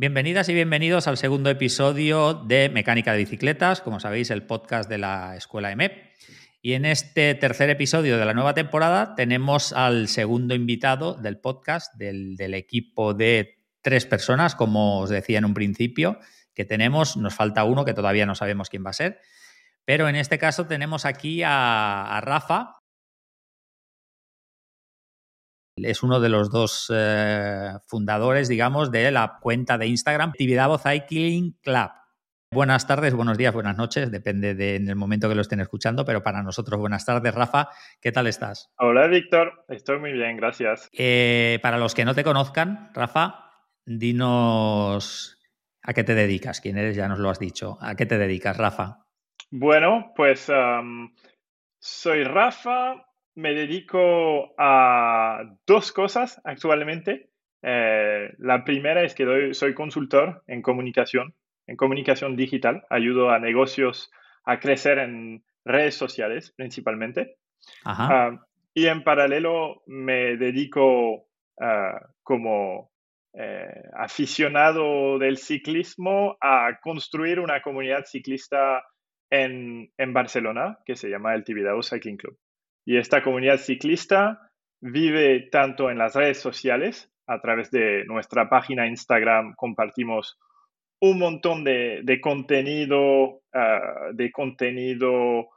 Bienvenidas y bienvenidos al segundo episodio de Mecánica de Bicicletas, como sabéis, el podcast de la Escuela EMEP. Y en este tercer episodio de la nueva temporada tenemos al segundo invitado del podcast, del, equipo de tres personas, como os decía en un principio, que tenemos. Nos falta uno que todavía no sabemos quién va a ser. Pero en este caso tenemos aquí a Rafa, es uno de los dos eh, fundadores, digamos, de la cuenta de Instagram Tibidabo Cycling Club. Buenas tardes, buenos días, buenas noches, depende del momento que lo estén escuchando, pero para nosotros buenas tardes. Rafa, ¿qué tal estás? Hola, Víctor, estoy muy bien, gracias. Eh, para los que no te conozcan, Rafa, dinos a qué te dedicas, quién eres, ya nos lo has dicho. ¿A qué te dedicas, Rafa? Bueno, pues um, soy Rafa, me dedico a dos cosas actualmente. Eh, la primera es que soy consultor en comunicación, en comunicación digital. Ayudo a negocios a crecer en redes sociales principalmente. Ah, y en paralelo me dedico ah, como eh, aficionado del ciclismo a construir una comunidad ciclista en, en Barcelona que se llama el Tibidabo Cycling Club. Y esta comunidad ciclista vive tanto en las redes sociales, a través de nuestra página Instagram compartimos un montón de, contenido, ah, de contenido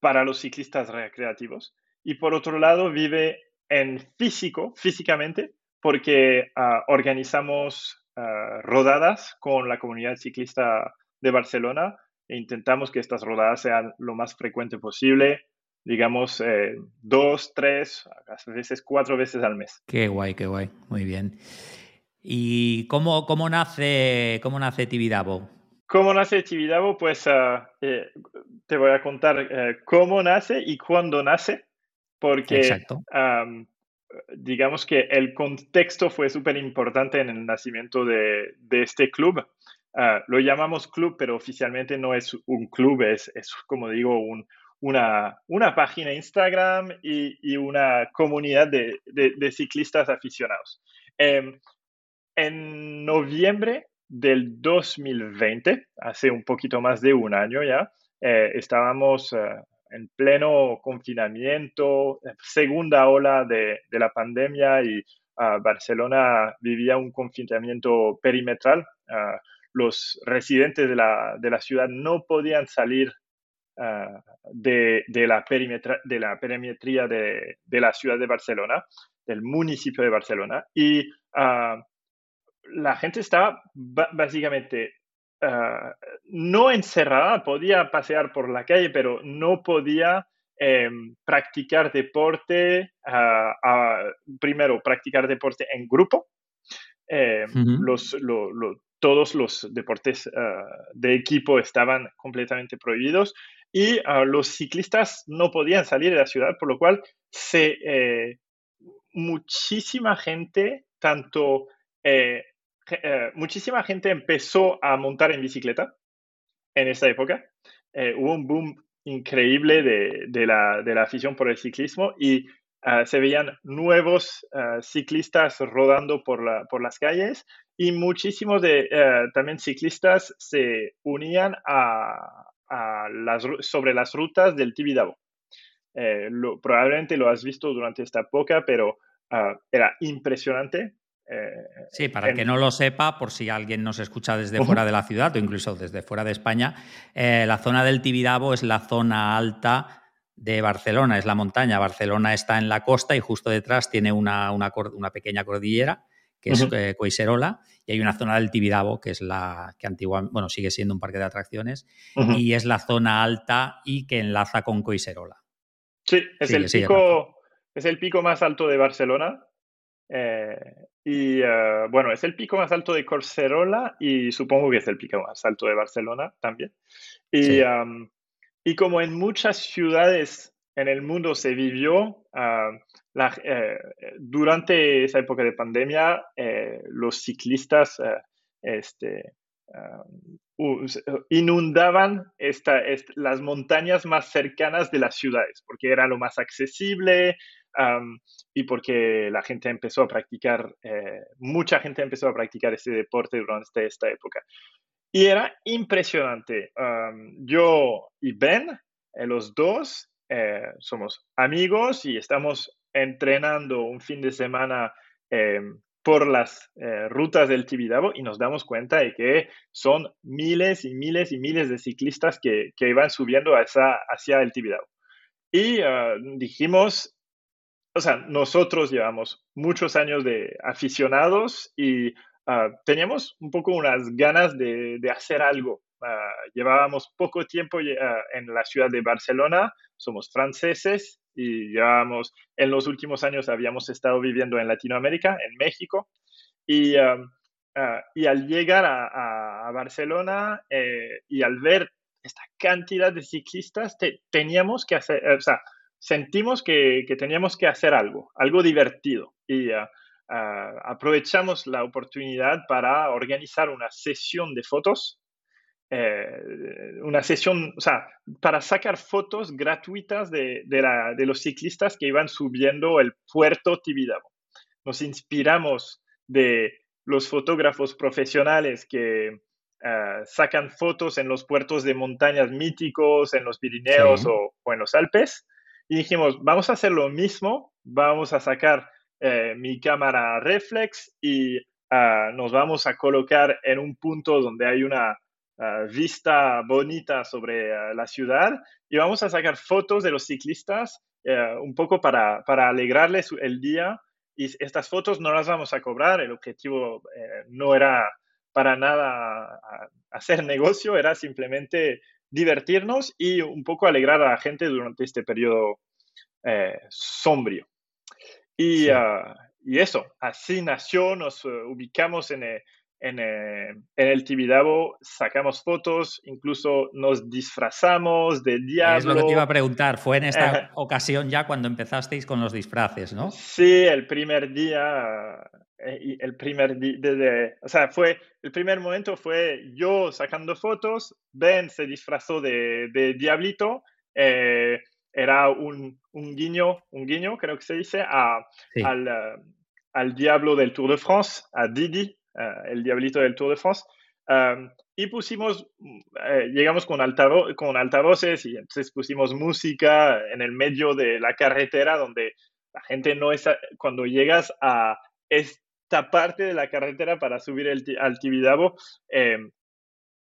para los ciclistas recreativos. Y por otro lado, vive en físico, físicamente, porque ah, organizamos ah, rodadas con la comunidad ciclista de Barcelona e intentamos que estas rodadas sean lo más frecuente posible digamos, eh, dos, tres, a veces cuatro veces al mes. Qué guay, qué guay, muy bien. ¿Y cómo, cómo nace, cómo nace Tibidabo? ¿Cómo nace Tibidabo? Pues eh, te voy a contar eh, cómo nace y cuándo nace, porque digamos que el contexto fue súper importante en el nacimiento de, de este club. Ah, lo llamamos club, pero oficialmente no es un club, es, es como digo, un, una, una página Instagram y, una comunidad de, ciclistas aficionados. Em, en noviembre del 2020, hace un poquito más de un año ya, eh, estábamos eh, en pleno confinamiento, segunda ola de, la pandemia y ah, Barcelona vivía un confinamiento perimetral. Ah, los residentes de la, de la, ciudad no podían salir Ah, de, la de la perimetría de, la ciudad de Barcelona, del municipio de Barcelona, y ah, la gente estaba básicamente ah, no encerrada, podía pasear por la calle, pero no podía em, practicar deporte, primero practicar deporte en grupo. Em, los, todos los deportes de equipo estaban completamente prohibidos y ah, los ciclistas no podían salir de la ciudad, por lo cual eh, muchísima gente, tanto, eh, eh, muchísima gente empezó a montar en bicicleta en esa época. hubo un boom increíble de, la, de, la, afición por el ciclismo y ah, se veían nuevos ah, ciclistas rodando por, la, por las calles y muchísimos de también ciclistas se unían a, las, sobre las rutas del Tibidabo. Eh, probablemente lo has visto durante esta época, pero ah, era impresionante. Eh, sí, para que no lo sepa, por si alguien nos escucha desde fuera de la ciudad o incluso desde fuera de España, eh, la zona del Tibidabo es la zona alta de Barcelona, es la montaña. Barcelona está en la costa y justo detrás tiene una, una, una pequeña cordillera que es uh Coiserola, y hay una zona del Tibidabo, que es la que antigua, bueno, sigue siendo un parque de atracciones, y es la zona alta y que enlaza con Coiserola. Sí, es, el, pico, es el pico más alto de Barcelona. Eh, y eh, bueno, es el pico más alto de Coiserola y supongo que es el pico más alto de Barcelona también. Y, y como en muchas ciudades en el mundo se vivió, eh, durante esa época de pandemia, eh, los ciclistas eh, este, inundaban las montañas más cercanas de las ciudades, porque era lo más accesible, y porque la gente empezó a practicar, eh, mucha gente empezó a practicar este deporte durante esta época. Y era impresionante. yo y Ben, eh, los dos, eh, somos amigos y estamos entrenando un fin de semana em, por las rutas del Tibidabo y nos damos cuenta de que son miles y miles y miles de ciclistas que, que iban subiendo hacia, hacia el Tibidabo. Y ah, dijimos, o sea, nosotros llevamos muchos años de aficionados y ah, teníamos un poco unas ganas de, hacer algo. Ah, llevábamos poco tiempo en la ciudad de Barcelona, somos franceses y llevábamos, en los últimos años habíamos estado viviendo en Latinoamérica, en México, y, y al llegar a, Barcelona eh, y al ver esta cantidad de ciclistas, teníamos que hacer, o sea, sentimos que, teníamos que hacer algo, algo divertido. Y ah, ah, aprovechamos la oportunidad para organizar una sesión de fotos, eh, una sesión, o sea, para sacar fotos gratuitas de, de, los ciclistas que iban subiendo el puerto Tibidabo. Nos inspiramos de los fotógrafos profesionales que, eh, sacan fotos en los puertos de montañas míticos, en los Pirineos o, en los Alpes. Y dijimos, vamos a hacer lo mismo, vamos a sacar eh, mi cámara reflex y ah, nos vamos a colocar en un punto donde hay una ah, vista bonita sobre ah, la ciudad y vamos a sacar fotos de los ciclistas eh, un poco para, para alegrarles el día. Y estas fotos no las vamos a cobrar, el objetivo no era para nada hacer negocio, era simplemente divertirnos y un poco alegrar a la gente durante este periodo eh, sombrío. Y, ah, y, eso, así nació, nos eh, ubicamos en, eh, en, en, el Tibidabo, sacamos fotos, incluso nos disfrazamos de diablo. Es lo que te iba a preguntar, fue en esta ocasión ya cuando empezasteis con los disfraces, ¿no? Sí, el primer día eh, el primer desde, o sea, fue el primer momento fue yo sacando fotos, Ben se disfrazó de, de Diablito, eh, era un, un, guiño, un guiño, creo que se dice, a, al, eh, al, diablo del Tour de France, a Didi, el diablito del Tour de France. y pusimos, llegamos con, altavo con altavoces y entonces pusimos música en el medio de la carretera donde la gente no es, cuando llegas a, es, parte de la carretera para subir el, al Tibidabo, eh,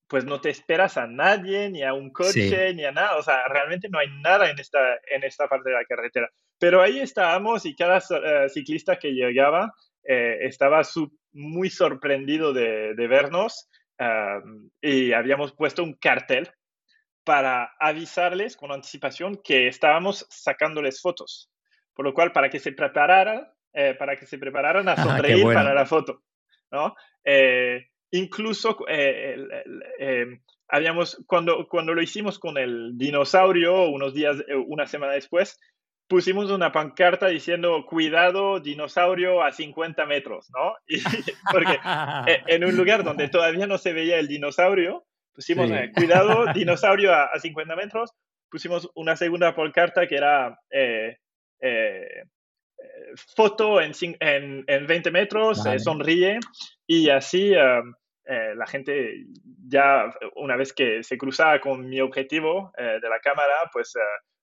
pues no te esperas a nadie, ni a un coche, ni a nada. O sea, realmente no hay nada en esta, en esta parte de la carretera. Pero ahí estábamos y cada eh, ciclista que llegaba eh, estaba muy sorprendido de, vernos y habíamos puesto un cartel para avisarles con anticipación que estábamos sacándoles fotos. Por lo cual, para que se prepararan eh, para que se prepararan a ah, sonreír para la foto, ¿no? Eh, incluso eh, habíamos, cuando, cuando lo hicimos con el dinosaurio, unos días, una semana después, pusimos una pancarta diciendo cuidado dinosaurio a 50 metros, ¿no? porque en un lugar donde todavía no se veía el dinosaurio, pusimos cuidado dinosaurio a, 50 metros, pusimos una segunda pancarta que era foto en, en, 20 metros, sonríe y así eh, eh, la gente ya una vez que se cruzaba con mi objetivo eh, de la cámara, pues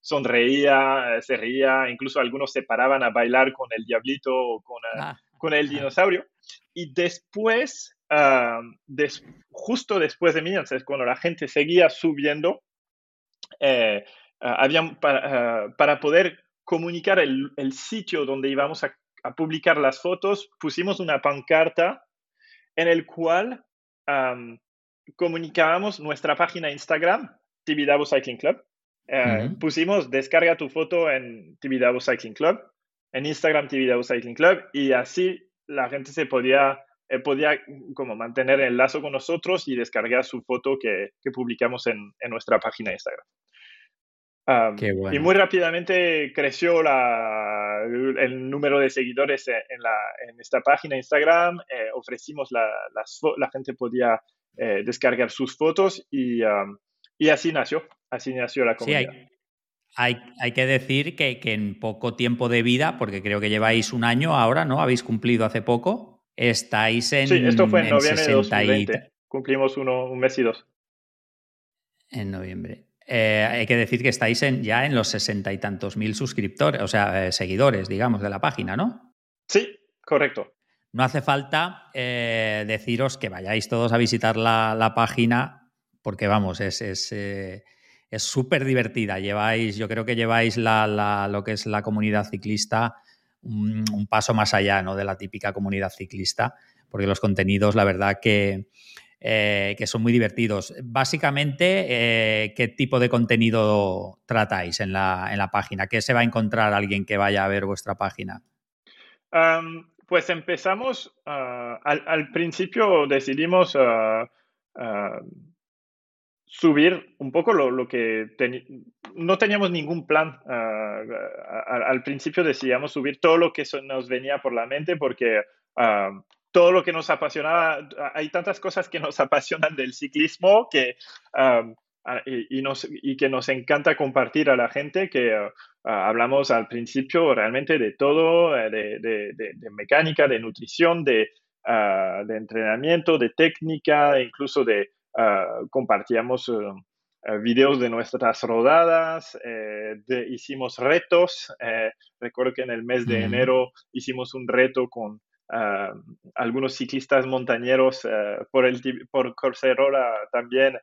sonreía, se reía, incluso algunos se paraban a bailar con el diablito o con, ah. con el dinosaurio. Y después, justo después de mí, entonces, cuando la gente seguía subiendo, habían para, para poder comunicar el, sitio donde íbamos a, publicar las fotos, pusimos una pancarta en el cual comunicábamos nuestra página Instagram, Tibidabo Cycling Club. Eh, pusimos descarga tu foto en Tibidabo Cycling Club, en Instagram Tibidabo Cycling Club, y así la gente se podía, eh, podía como mantener el lazo con nosotros y descargar su foto que, publicamos en, en nuestra página Instagram. Y muy rápidamente creció el número de seguidores en, esta página Instagram. Eh, ofrecimos la, la gente podía eh, descargar sus fotos y, y, así nació, así nació la comunidad. hay, que decir que, en poco tiempo de vida, porque creo que lleváis un año ahora, ¿no? Habéis cumplido hace poco. Estáis en. Sí, esto fue en, noviembre de 2020. Cumplimos uno, un mes y dos. En noviembre. Eh, hay que decir que estáis en, ya en los sesenta y tantos mil suscriptores, o sea, eh, seguidores, digamos, de la página, ¿no? Sí, correcto. No hace falta eh, deciros que vayáis todos a visitar la, página, porque vamos, es, es súper divertida. Lleváis, yo creo que lleváis la, lo que es la comunidad ciclista un, paso más allá ¿no? de la típica comunidad ciclista, porque los contenidos, la verdad que, eh, que son muy divertidos. Básicamente, eh, ¿qué tipo de contenido tratáis en la, en la, página? ¿Qué se va a encontrar alguien que vaya a ver vuestra página? pues empezamos, ah, al, principio decidimos ah, ah, subir un poco lo, que no teníamos ningún plan. al principio decidíamos subir todo lo que nos venía por la mente porque todo lo que nos apasionaba, hay tantas cosas que nos apasionan del ciclismo que, y, nos, y, que nos encanta compartir a la gente que hablamos al principio realmente de todo, eh, de, de, mecánica, de nutrición, de, de entrenamiento, de técnica, incluso de compartíamos eh, videos de nuestras rodadas, eh, hicimos retos. recuerdo que en el mes de enero hicimos un reto con algunos ciclistas montañeros por, el, por Corserola también.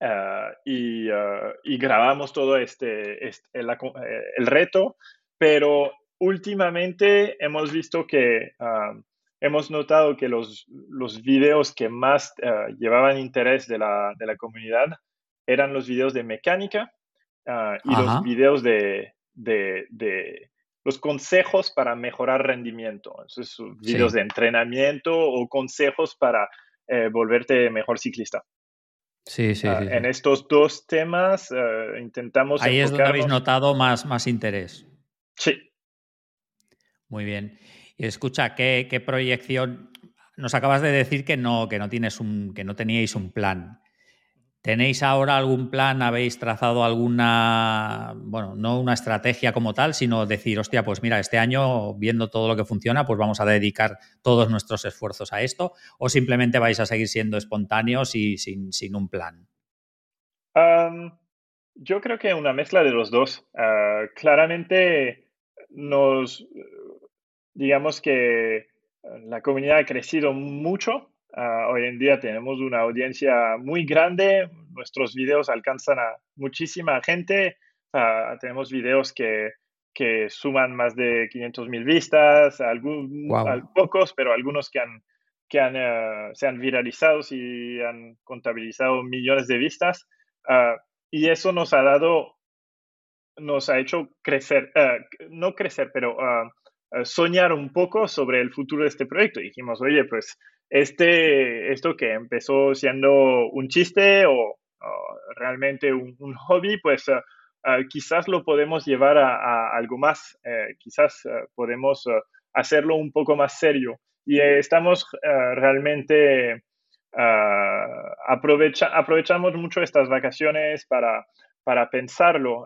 Eh, y, eh, y, grabamos todo este, este el, reto, pero últimamente hemos visto que hemos notado que los, los videos que más llevaban interés de la, de la, comunidad eran los videos de mecánica y los videos de, de, los consejos para mejorar rendimiento. Entonces, videos de entrenamiento o consejos para eh, volverte mejor ciclista. Sí, sí, ah, En estos dos temas eh, intentamos. Ahí es donde habéis notado más, más interés. Sí. Muy bien. Y escucha, ¿qué, ¿qué, proyección? Nos acabas de decir que no, que no tienes un, teníais un plan. ¿Tenéis ahora algún plan? ¿Habéis trazado alguna, bueno, no una estrategia como tal, sino decir, hostia, pues mira, este año, viendo todo lo que funciona, pues vamos a dedicar todos nuestros esfuerzos a esto? ¿O simplemente vais a seguir siendo espontáneos y sin, un plan? yo creo que una mezcla de los dos. Ah, claramente nos, digamos que la comunidad ha crecido mucho. Ah, hoy en día tenemos una audiencia muy grande, nuestros videos alcanzan a muchísima gente, ah, tenemos videos que, que, suman más de 500 mil vistas, algunos pocos, pero algunos que, han, que han, ah, se han viralizado y han contabilizado millones de vistas. y eso nos ha dado, nos ha hecho crecer, no crecer, pero soñar un poco sobre el futuro de este proyecto. dijimos, oye, pues este, esto que empezó siendo un chiste o, realmente un, hobby, pues eh, eh, quizás lo podemos llevar a, algo más, eh, quizás podemos hacerlo un poco más serio. Y estamos realmente, aprovecha, aprovechamos mucho estas vacaciones para, para pensarlo,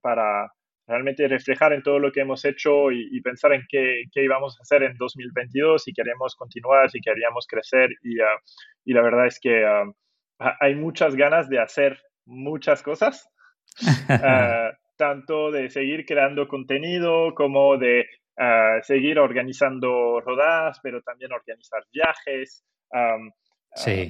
para realmente reflejar en todo lo que hemos hecho y, pensar en qué, qué, íbamos a hacer en 2022, si queremos continuar, si queríamos crecer. Y, ah, y la verdad es que ah, hay muchas ganas de hacer muchas cosas, ah, tanto de seguir creando contenido como de seguir organizando rodadas, pero también organizar viajes,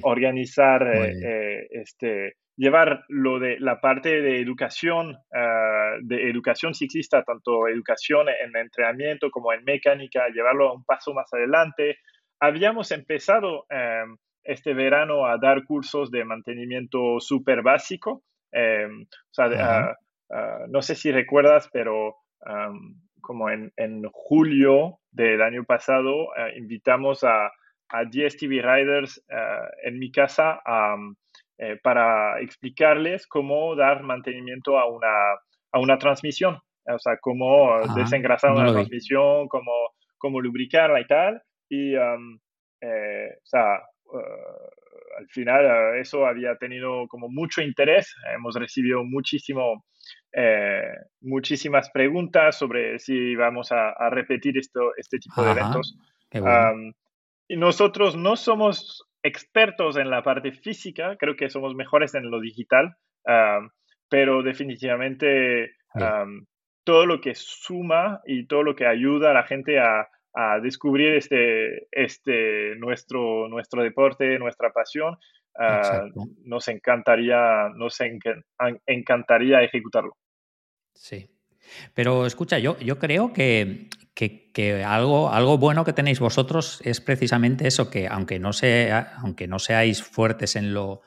organizar eh, este, llevar lo de la parte de educación, ah, de educación ciclista, tanto educación en entrenamiento como en mecánica, llevarlo un paso más adelante. Habíamos empezado em, este verano a dar cursos de mantenimiento súper básico. Em, o sea, ah, ah, no sé si recuerdas, pero como en, en, julio del año pasado, invitamos a, a 10 TV Riders en mi casa a eh, para explicarles cómo dar mantenimiento a una, a una transmisión, o sea, cómo desengrasar una transmisión, cómo, cómo lubricarla y tal. Y, um, eh, o sea, uh, al final eh, eso había tenido como mucho interés. Hemos recibido muchísimo, muchísimas preguntas sobre si vamos a, repetir esto, este tipo de eventos. y nosotros no somos expertos en la parte física, creo que somos mejores en lo digital, pero definitivamente todo lo que suma y todo lo que ayuda a la gente a, descubrir este, este nuestro, nuestro deporte, nuestra pasión, nos encantaría, nos encantaría ejecutarlo. Sí. Pero escucha, yo, yo creo que, que, algo, algo bueno que tenéis vosotros es precisamente eso, que aunque no, sea, aunque no seáis fuertes en lo,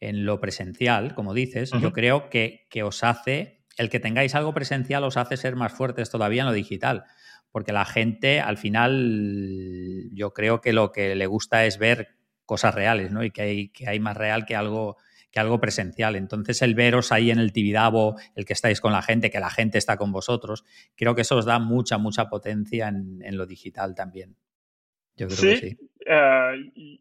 en lo presencial, como dices, yo creo que, que, os hace, el que tengáis algo presencial os hace ser más fuertes todavía en lo digital, porque la gente al final yo creo que lo que le gusta es ver cosas reales, ¿no? Y que hay, que hay más real que algo que algo presencial. Entonces, el veros ahí en el Tibidabo, el que estáis con la gente, que la gente está con vosotros, creo que eso os da mucha, mucha potencia en, lo digital también. Yo creo sí, que sí. Eh,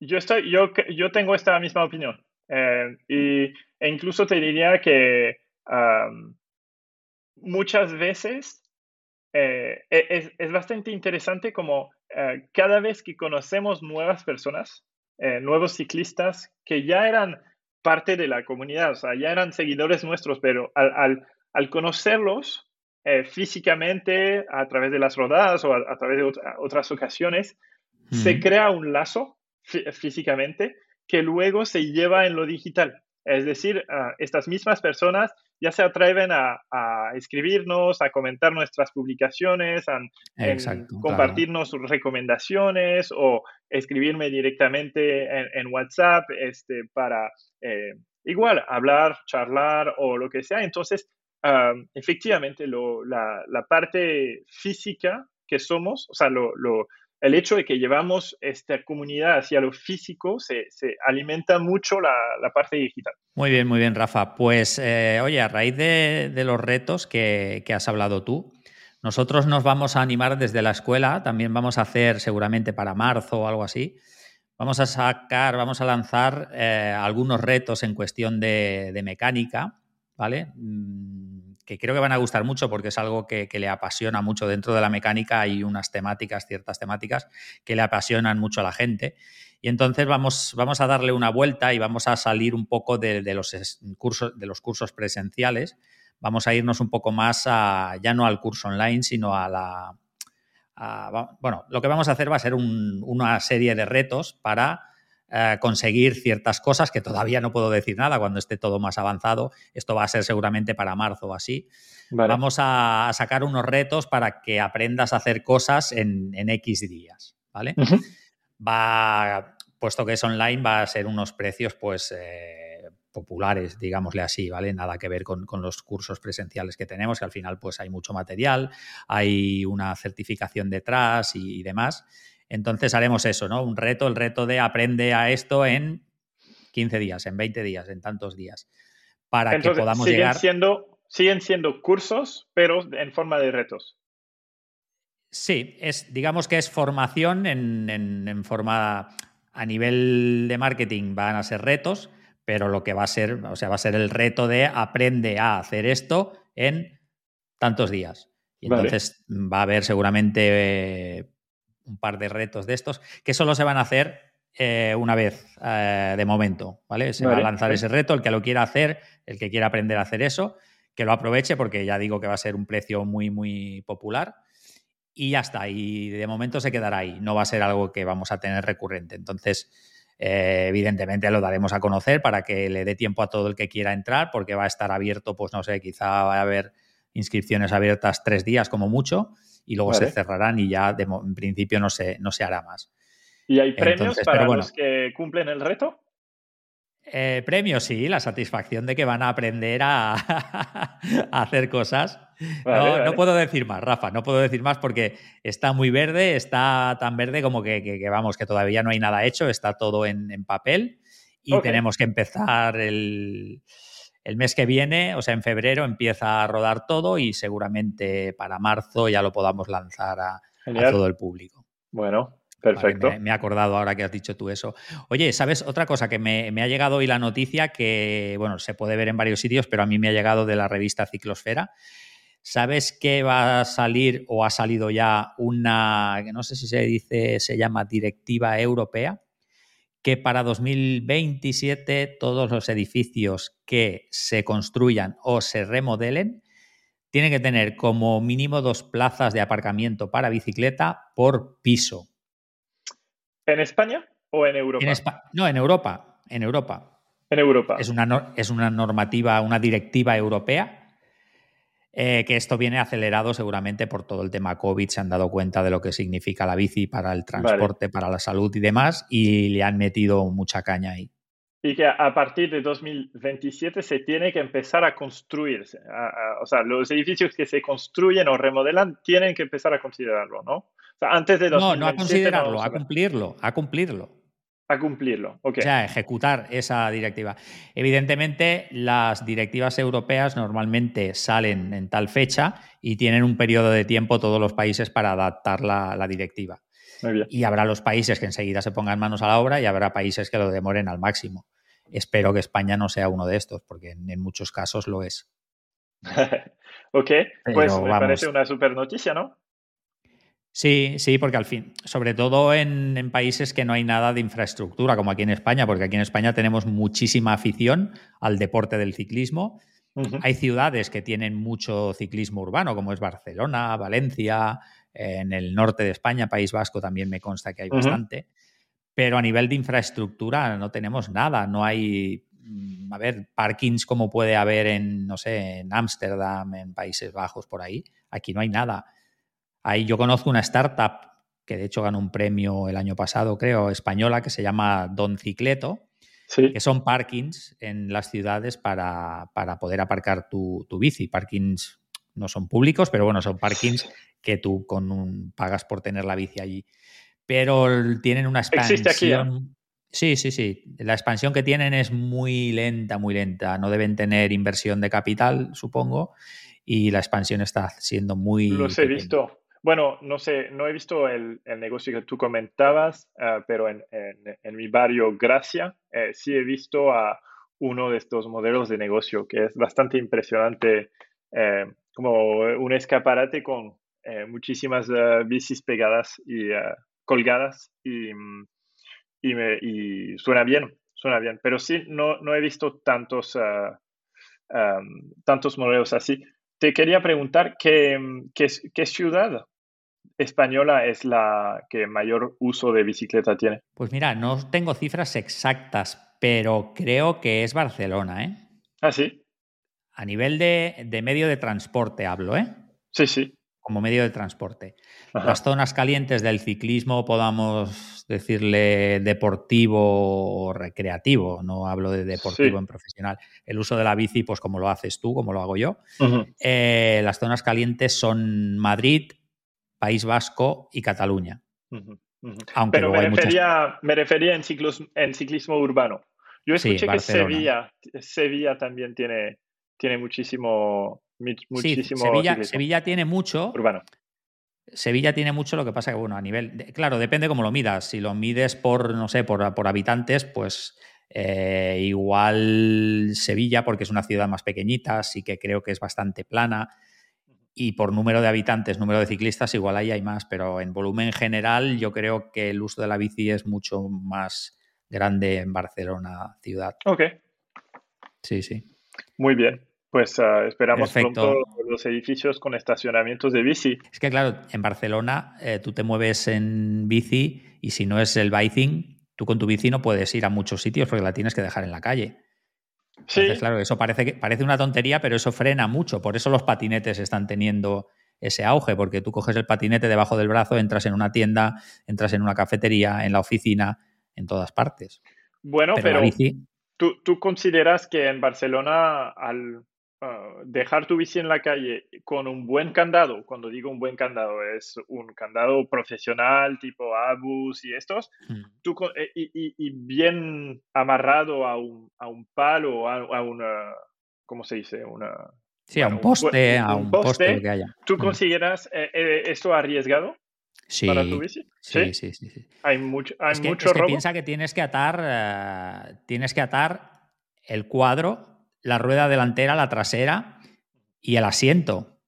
yo, estoy, yo, yo tengo esta misma opinión. Eh, y, e incluso te diría que muchas veces eh, e, es, es, bastante interesante como cada vez que conocemos nuevas personas, eh, nuevos ciclistas que ya eran parte de la comunidad, o sea, ya eran seguidores nuestros, pero al, al, conocerlos eh, físicamente a través de las rodadas o a, través de otras ocasiones, se crea un lazo físicamente que luego se lleva en lo digital. Es decir, ah, estas mismas personas ya se atreven a, escribirnos, a comentar nuestras publicaciones, a, compartirnos sus recomendaciones o escribirme directamente en, WhatsApp este, para eh, igual hablar, charlar o lo que sea. Entonces, ah, efectivamente, la, parte física que somos, o sea, lo, el hecho de que llevamos esta comunidad hacia lo físico se, alimenta mucho la, parte digital. Muy bien, muy bien, Rafa. Pues, eh, oye, a raíz de, los retos que, has hablado tú, nosotros nos vamos a animar desde la escuela, también vamos a hacer seguramente para marzo o algo así. Vamos a sacar, vamos a lanzar eh, algunos retos en cuestión de, de mecánica, ¿vale? Mm, que creo que van a gustar mucho porque es algo que, le apasiona mucho dentro de la mecánica. Hay unas temáticas, ciertas temáticas que le apasionan mucho a la gente. Y entonces vamos, vamos a darle una vuelta y vamos a salir un poco de, los, cursos, de los cursos presenciales. Vamos a irnos un poco más a, ya no al curso online, sino a la... bueno, lo que vamos a hacer va a ser una serie de retos para eh, conseguir ciertas cosas que todavía no puedo decir nada cuando esté todo más avanzado. Esto va a ser seguramente para marzo o así. Vamos a, sacar unos retos para que aprendas a hacer cosas en, X días, ¿vale? Va, puesto que es online, va a ser unos precios, pues... Eh, populares, digámosle así, ¿vale? Nada que ver con, los cursos presenciales que tenemos, que al final pues hay mucho material, hay una certificación detrás y demás. Entonces haremos eso, ¿no? Un reto, el reto de aprende a esto en 15 días, en 20 días, en tantos días, para que podamos siguen llegar. Siendo, siguen siendo cursos, pero en forma de retos. Sí, es, digamos que es formación en, en, forma a nivel de marketing van a ser retos, pero lo que va a ser, o sea, va a ser el reto de aprende a hacer esto en tantos días. Y entonces va a haber seguramente un par de retos de estos que solo se van a hacer eh, una vez eh, de momento, ¿vale? Se va a lanzar ese reto, el que lo quiera hacer, el que quiera aprender a hacer eso, que lo aproveche porque ya digo que va a ser un precio muy, muy popular y ya está, y de momento se quedará ahí, no va a ser algo que vamos a tener recurrente. Entonces, eh, evidentemente lo daremos a conocer para que le dé tiempo a todo el que quiera entrar, porque va a estar abierto, pues no sé, quizá va a haber inscripciones abiertas tres días como mucho y luego se cerrarán y ya en principio no se, no se hará más. ¿Y hay premios para los que cumplen el reto? Eh, premios, sí, la satisfacción de que van a aprender a, hacer cosas. no, puedo decir más, Rafa, no puedo decir más porque está muy verde, está tan verde como que, vamos, que todavía no hay nada hecho, está todo en, papel y tenemos que empezar el, el mes que viene, o sea, en febrero empieza a rodar todo y seguramente para marzo ya lo podamos lanzar a, todo el público. Bueno, Perfecto. me, he acordado ahora que has dicho tú eso. Oye, ¿sabes otra cosa que me, ha llegado hoy la noticia que, bueno, se puede ver en varios sitios, pero a mí me ha llegado de la revista Ciclosfera? ¿Sabes que va a salir o ha salido ya una, que no sé si se dice, se llama directiva europea? Que para 2027 todos los edificios que se construyan o se remodelen tienen que tener como mínimo dos plazas de aparcamiento para bicicleta por piso. ¿En España o en Europa? no, en Europa. En Europa. En Europa. Es una, es una normativa, una directiva europea. Eh, que esto viene acelerado seguramente por todo el tema COVID, se han dado cuenta de lo que significa la bici para el transporte, para la salud y demás, y le han metido mucha caña ahí. Y que a partir de 2027 se tiene que empezar a construirse. o sea, los edificios que se construyen o remodelan tienen que empezar a considerarlo, ¿no? antes de no, no a considerarlo, a cumplirlo, a cumplirlo. A cumplirlo. O sea, ejecutar esa directiva. Evidentemente, las directivas europeas normalmente salen en tal fecha y tienen un periodo de tiempo todos los países para adaptar la, directiva. Y habrá los países que enseguida se pongan manos a la obra y habrá países que lo demoren al máximo. Espero que España no sea uno de estos, porque en, muchos casos lo es. ok, pues me parece una super noticia, ¿no? Sí, sí, porque al fin, sobre todo en, países que no hay nada de infraestructura, como aquí en España, porque aquí en España tenemos muchísima afición al deporte del ciclismo. Hay ciudades que tienen mucho ciclismo urbano, como es Barcelona, Valencia, en el norte de España, País Vasco también me consta que hay bastante. Pero a nivel de infraestructura no tenemos nada, no hay, mm, a ver, parkings como puede haber en, no sé, en Ámsterdam, en Países Bajos, por ahí. Aquí no hay nada Ahí yo conozco una startup que de hecho ganó un premio el año pasado, creo, española, que se llama Don Cicleto, que son parkings en las ciudades para, poder aparcar tu, bici. Parkings no son públicos, pero bueno, son parkings que tú con un, pagas por tener la bici allí. Pero tienen una expansión. Sí, sí, sí. La expansión que tienen es muy lenta, muy lenta. No deben tener inversión de capital, supongo, y la expansión está siendo muy. Los he visto. Bueno, no sé, no he visto el, negocio que tú comentabas, ah, pero en, mi barrio Gracia eh, sí he visto a uno de estos modelos de negocio que es bastante impresionante, eh, como un escaparate con eh, muchísimas ah, bicis pegadas y ah, colgadas y, y, suena bien, suena bien, pero sí, no, no he visto tantos, tantos modelos así. Te quería preguntar qué, qué ciudad española es la que mayor uso de bicicleta tiene? Pues mira, no tengo cifras exactas, pero creo que es Barcelona, ¿eh? Ah, sí. A nivel de, medio de transporte hablo, ¿eh? Sí, sí. Como medio de transporte. Las zonas calientes del ciclismo, podamos decirle deportivo o recreativo, no hablo de deportivo en profesional. El uso de la bici, pues como lo haces tú, como lo hago yo. Eh, las zonas calientes son Madrid, País Vasco y Cataluña. Pero me refería, me refería en, en ciclismo urbano. Yo escuché que Sevilla, Sevilla también tiene, tiene muchísimo, muchísimo Sevilla, Sevilla, tiene mucho. Urbano. Sevilla tiene mucho, lo que pasa que, bueno, a nivel. claro, depende cómo lo midas. Si lo mides por, no sé, por, por habitantes, pues eh, igual Sevilla, porque es una ciudad más pequeñita, sí que creo que es bastante plana y por número de habitantes, número de ciclistas, igual ahí hay más, pero en volumen general yo creo que el uso de la bici es mucho más grande en Barcelona ciudad. Ok. Sí, sí. Muy bien. Pues ah, esperamos pronto los edificios con estacionamientos de bici. Es que claro, en Barcelona eh, tú te mueves en bici y si no es el biking, tú con tu bici no puedes ir a muchos sitios porque la tienes que dejar en la calle. Sí. claro, eso parece, que, parece una tontería, pero eso frena mucho. Por eso los patinetes están teniendo ese auge, porque tú coges el patinete debajo del brazo, entras en una tienda, entras en una cafetería, en la oficina, en todas partes. Bueno, pero, ¿tú, ¿tú, consideras que en Barcelona, al, Ah, dejar tu bici en la calle con un buen candado, cuando digo un buen candado, es un candado profesional tipo Abus y estos, mm. eh, y, bien amarrado a un, a un palo, a, a una, ¿cómo se dice? Una, sí, a un poste, a un poste, que haya. ¿Tú mm. consideras eh, eh, esto arriesgado? para tu bici. Sí, sí, sí. sí, Hay mucho, hay es que, mucho piensa que tienes que atar, eh, tienes que atar el cuadro, la rueda delantera, la trasera y el asiento.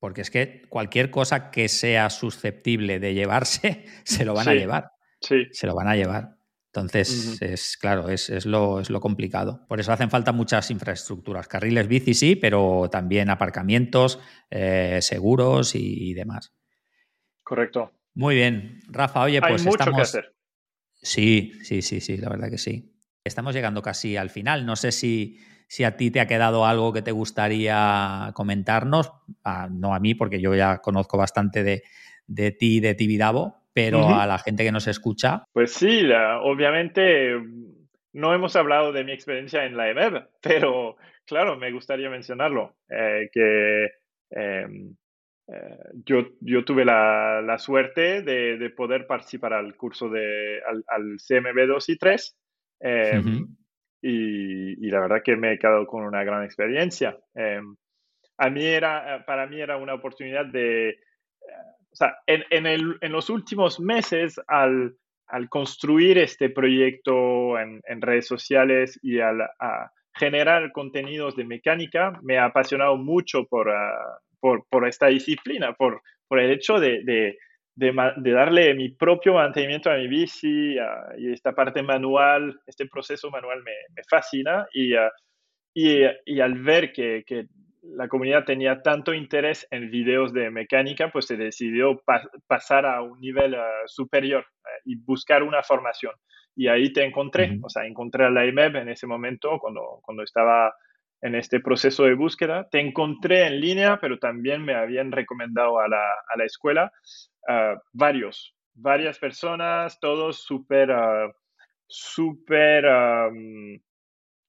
Porque es que cualquier cosa que sea susceptible de llevarse, se lo van a llevar. Sí. Se lo van a llevar. Entonces, es claro, es, lo, es lo complicado. Por eso hacen falta muchas infraestructuras. Carriles bici sí, pero también aparcamientos, eh, seguros y, demás. Correcto. Muy bien. Rafa, oye, pues mucho que hacer. Sí, sí, sí, sí, la verdad que sí. Estamos llegando casi al final. No sé si, si a ti te ha quedado algo que te gustaría comentarnos. No a mí, porque yo ya conozco bastante de, de ti y de Tibidabo, pero a la gente que nos escucha. Pues sí, obviamente no hemos hablado de mi experiencia en la EMEB, pero claro, me gustaría mencionarlo, eh, que em, eh, yo, yo tuve la, la suerte de, de, poder participar al curso de, al, CMB 2 y 3. Em, y, y, la verdad que me he quedado con una gran experiencia. Em, a mí era, para mí era una oportunidad de o sea, en, en, el, en los últimos meses, al, al, construir este proyecto en, en redes sociales y al a generar contenidos de mecánica, me ha apasionado mucho por, ah, por, por, esta disciplina, por, por el hecho de, de, de, darle mi propio mantenimiento a mi bici ah, y esta parte manual, este proceso manual me, me fascina y, ah, y, y, al ver que, que la comunidad tenía tanto interés en videos de mecánica, pues se decidió pasar a un nivel eh, superior eh, y buscar una formación. Y ahí te encontré, o sea, encontré a la IMEB en ese momento, cuando, cuando estaba en este proceso de búsqueda. Te encontré en línea, pero también me habían recomendado a la, a la escuela eh, varios, varias personas, todos súper, súper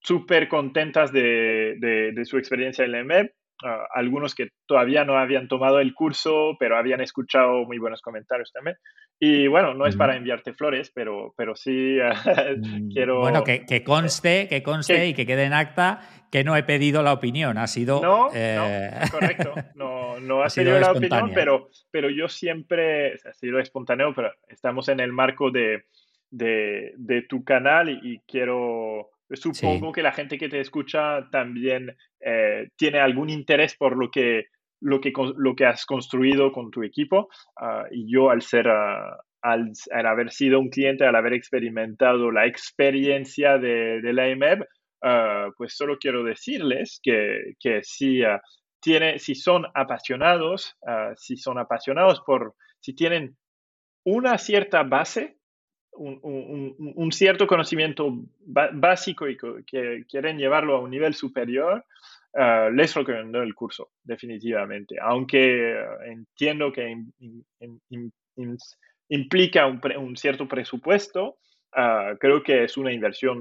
súper contentas de, de, su experiencia en la EMEP. Ah, algunos que todavía no habían tomado el curso, pero habían escuchado muy buenos comentarios también. Y bueno, no es para enviarte flores, pero, pero sí mm, quiero... Bueno, que, que conste, que conste y que quede en acta que no he pedido la opinión, ha sido... No, eh, correcto, no, no has pedido la opinión, pero, pero yo siempre, ha sido espontáneo, pero estamos en el marco de, de, de tu canal y quiero Supongo que la gente que te escucha también eh, tiene algún interés por lo que, lo que, lo que has construido con tu equipo. Ah, y yo, al ser, ah, al, haber sido un cliente, al haber experimentado la experiencia de, de la EMEB, ah, pues solo quiero decirles que, que si, tiene, si son apasionados, si son apasionados por, si tienen una cierta base un, cierto conocimiento básico y que quieren llevarlo a un nivel superior, uh, les recomiendo el curso, definitivamente. Aunque eh, entiendo que implica un, cierto presupuesto, uh, creo que es una inversión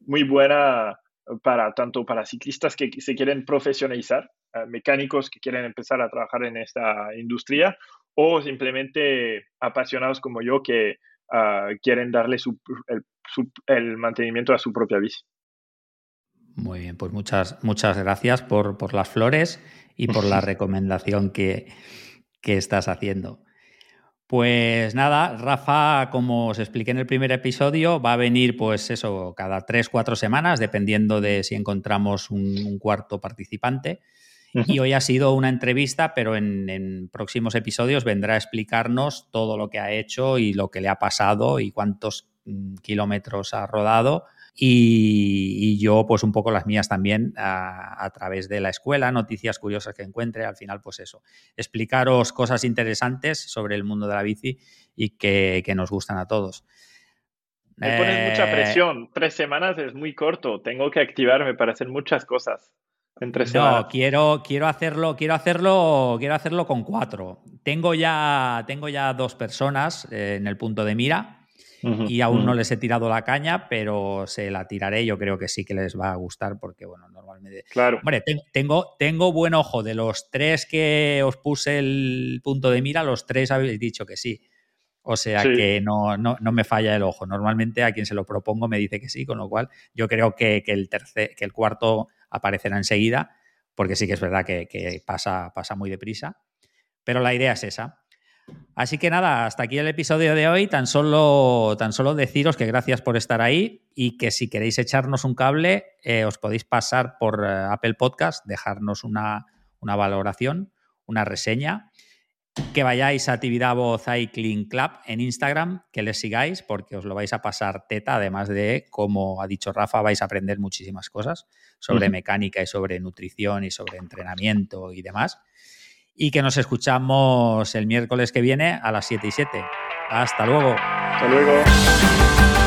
muy buena para tanto para ciclistas que se quieren profesionalizar, mecánicos que quieren empezar a trabajar en esta industria o simplemente apasionados como yo que quieren darle el, mantenimiento a su propia bici. Muy bien, pues muchas, muchas gracias por, las flores y por la recomendación que, estás haciendo. Pues nada, Rafa, como os expliqué en el primer episodio, va a venir, pues eso, cada tres, cuatro semanas, dependiendo de si encontramos un cuarto participante. Y hoy ha sido una entrevista, pero en, próximos episodios vendrá a explicarnos todo lo que ha hecho y lo que le ha pasado y cuántos mm, kilómetros ha rodado. Y, yo, pues un poco las mías también a, través de la escuela, noticias curiosas que encuentre. Al final, pues eso, explicaros cosas interesantes sobre el mundo de la bici y que, nos gustan a todos. Me pones mucha eh, presión. Tres semanas es muy corto. Tengo que activarme para hacer muchas cosas. No, quiero, quiero hacerlo, quiero hacerlo, quiero hacerlo con cuatro. Tengo ya, tengo ya dos personas eh, en el punto de mira. y aún no les he tirado la caña, pero se la tiraré. Yo creo que sí que les va a gustar porque, bueno, normalmente. Claro. Hombre, tengo, tengo buen ojo. De los tres que os puse el punto de mira, los tres habéis dicho que sí. O sea que no, no, no, me falla el ojo. Normalmente a quien se lo propongo me dice que sí, con lo cual yo creo que, que el, tercer, que el cuarto aparecerá enseguida, porque sí que es verdad que, pasa, pasa muy deprisa. Pero la idea es esa. Así que nada, hasta aquí el episodio de hoy. Tan solo, tan solo deciros que gracias por estar ahí y que si queréis echarnos un cable, eh, os podéis pasar por eh, Apple Podcast, dejarnos una, una valoración, una reseña que vayáis a Tibidabo Cycling Club en Instagram, que les sigáis porque os lo vais a pasar teta, además de, como ha dicho Rafa, vais a aprender muchísimas cosas sobre mecánica y sobre nutrición y sobre entrenamiento y demás. Y que nos escuchamos el miércoles que viene a las 7 y 7. Hasta luego. Hasta luego.